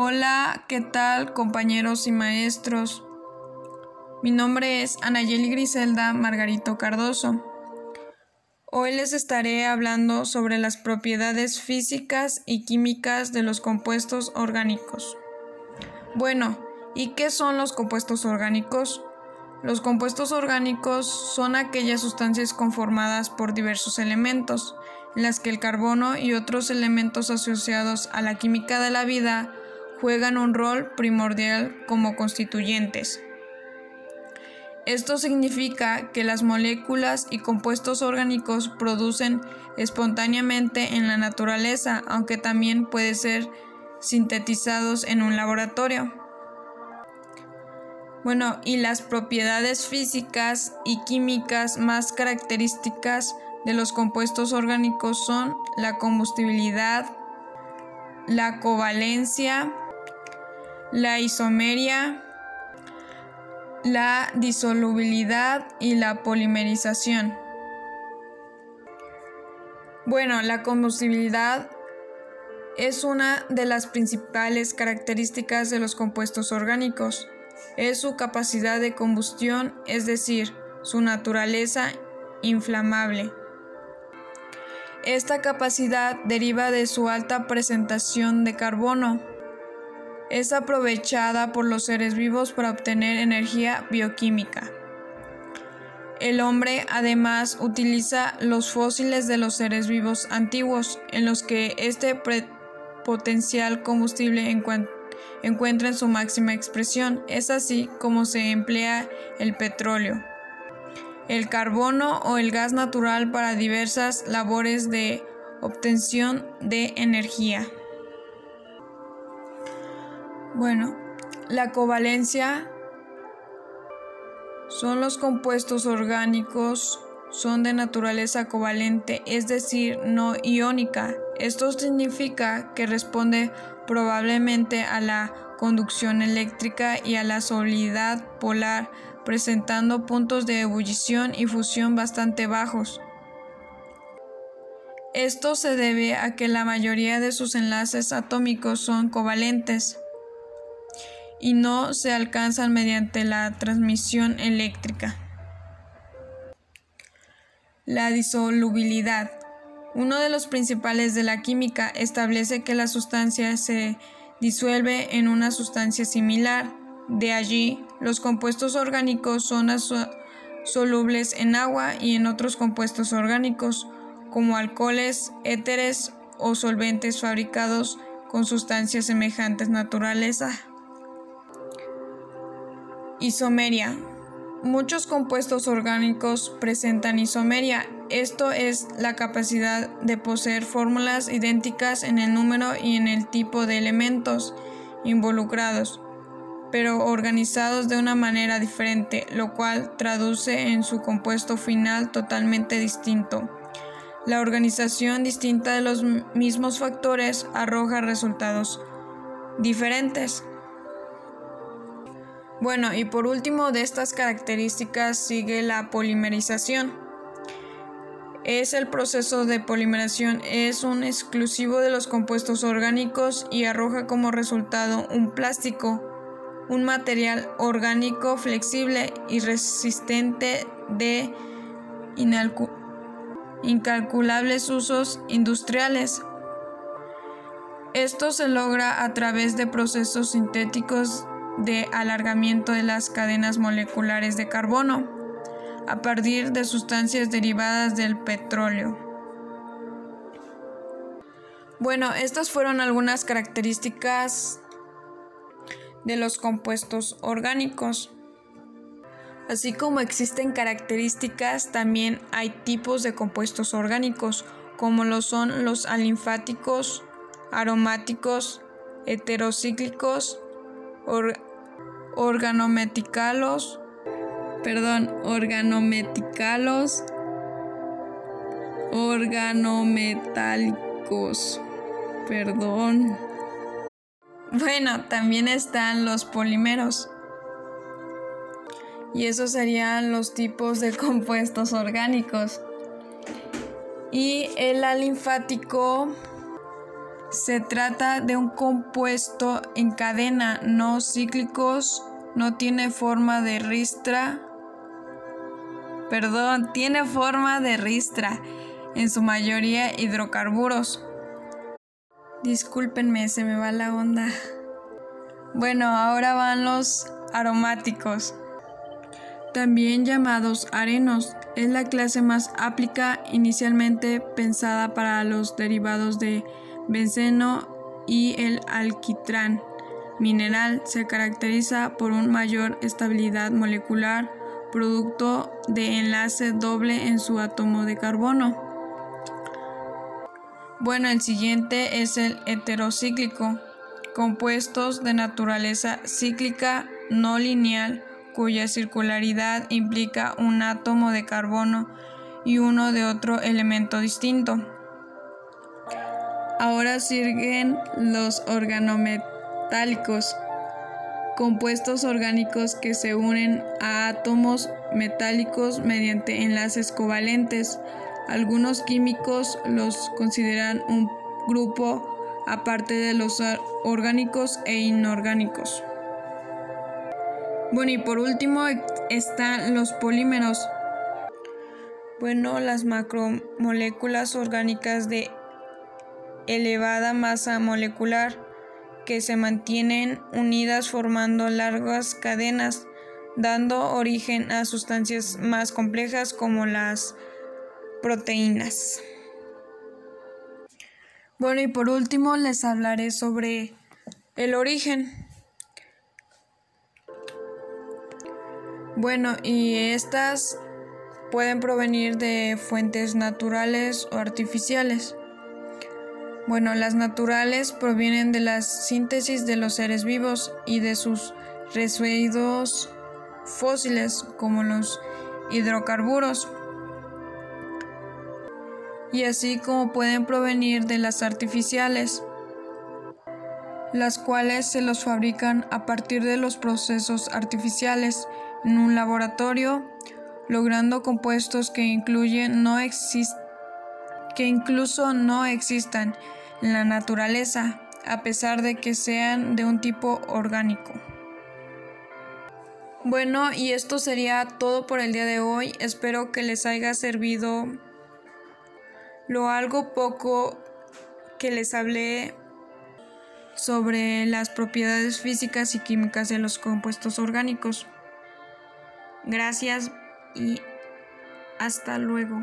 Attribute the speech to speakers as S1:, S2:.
S1: Hola, ¿qué tal compañeros y maestros? Mi nombre es Anayeli Griselda Margarito Cardoso. Hoy les estaré hablando sobre las propiedades físicas y químicas de los compuestos orgánicos. Bueno, ¿y qué son los compuestos orgánicos? Los compuestos orgánicos son aquellas sustancias conformadas por diversos elementos, en las que el carbono y otros elementos asociados a la química de la vida juegan un rol primordial como constituyentes. Esto significa que las moléculas y compuestos orgánicos producen espontáneamente en la naturaleza, aunque también pueden ser sintetizados en un laboratorio. Bueno, y las propiedades físicas y químicas más características de los compuestos orgánicos son la combustibilidad, la covalencia, la isomeria, la disolubilidad y la polimerización. Bueno, la combustibilidad es una de las principales características de los compuestos orgánicos. Es su capacidad de combustión, es decir, su naturaleza inflamable. Esta capacidad deriva de su alta presentación de carbono, es aprovechada por los seres vivos para obtener energía bioquímica. El hombre además utiliza los fósiles de los seres vivos antiguos, en los que este potencial combustible encuentra en su máxima expresión. Es así como se emplea el petróleo, el carbono o el gas natural para diversas labores de obtención de energía. Bueno, la covalencia son los compuestos orgánicos, son de naturaleza covalente, es decir, no iónica. Esto significa que responde probablemente a la conducción eléctrica y a la solubilidad polar, presentando puntos de ebullición y fusión bastante bajos. Esto se debe a que la mayoría de sus enlaces atómicos son covalentes y no se alcanzan mediante la transmisión eléctrica. La disolubilidad. Uno de los principales de la química establece que la sustancia se disuelve en una sustancia similar. De allí, los compuestos orgánicos son solubles en agua y en otros compuestos orgánicos, como alcoholes, éteres o solventes fabricados con sustancias semejantes naturaleza. Isomeria. Muchos compuestos orgánicos presentan isomeria. Esto es la capacidad de poseer fórmulas idénticas en el número y en el tipo de elementos involucrados, pero organizados de una manera diferente, lo cual traduce en su compuesto final totalmente distinto. La organización distinta de los mismos factores arroja resultados diferentes. Bueno, y por último de estas características sigue la polimerización. Es el proceso de polimerización, es un exclusivo de los compuestos orgánicos y arroja como resultado un plástico, un material orgánico flexible y resistente de incalculables usos industriales. Esto se logra a través de procesos sintéticos de alargamiento de las cadenas moleculares de carbono a partir de sustancias derivadas del petróleo. Bueno, estas fueron algunas características de los compuestos orgánicos. Así como existen características, también hay tipos de compuestos orgánicos, como lo son los alinfáticos, aromáticos, heterocíclicos, organometicalos, perdón, organometicalos, organometálicos, perdón. Bueno, también están los polímeros. Y esos serían los tipos de compuestos orgánicos. Y el alinfático Se trata de un compuesto en cadena no cíclicos, no tiene forma de ristra, perdón, tiene forma de ristra, en su mayoría hidrocarburos. Discúlpenme, se me va la onda. Bueno, ahora van los aromáticos. También llamados arenos, es la clase más aplica inicialmente pensada para los derivados de benceno y el alquitrán. Mineral se caracteriza por una mayor estabilidad molecular, producto de enlace doble en su átomo de carbono. Bueno, el siguiente es el heterocíclico, compuestos de naturaleza cíclica no lineal, cuya circularidad implica un átomo de carbono y uno de otro elemento distinto. Ahora siguen los organometálicos, compuestos orgánicos que se unen a átomos metálicos mediante enlaces covalentes. Algunos químicos los consideran un grupo aparte de los orgánicos e inorgánicos. Bueno, y por último están los polímeros. Bueno, las macromoléculas orgánicas de elevada masa molecular que se mantienen unidas formando largas cadenas, dando origen a sustancias más complejas como las proteínas. Bueno, y por último les hablaré sobre el origen. Bueno, y estas pueden provenir de fuentes naturales o artificiales. Bueno, las naturales provienen de la síntesis de los seres vivos y de sus residuos fósiles como los hidrocarburos. Y así como pueden provenir de las artificiales, las cuales se los fabrican a partir de los procesos artificiales en un laboratorio, logrando compuestos que incluyen no que incluso no existan la naturaleza, a pesar de que sean de un tipo orgánico. Bueno, y esto sería todo por el día de hoy. Espero que les haya servido lo algo poco que les hablé sobre las propiedades físicas y químicas de los compuestos orgánicos. Gracias y hasta luego.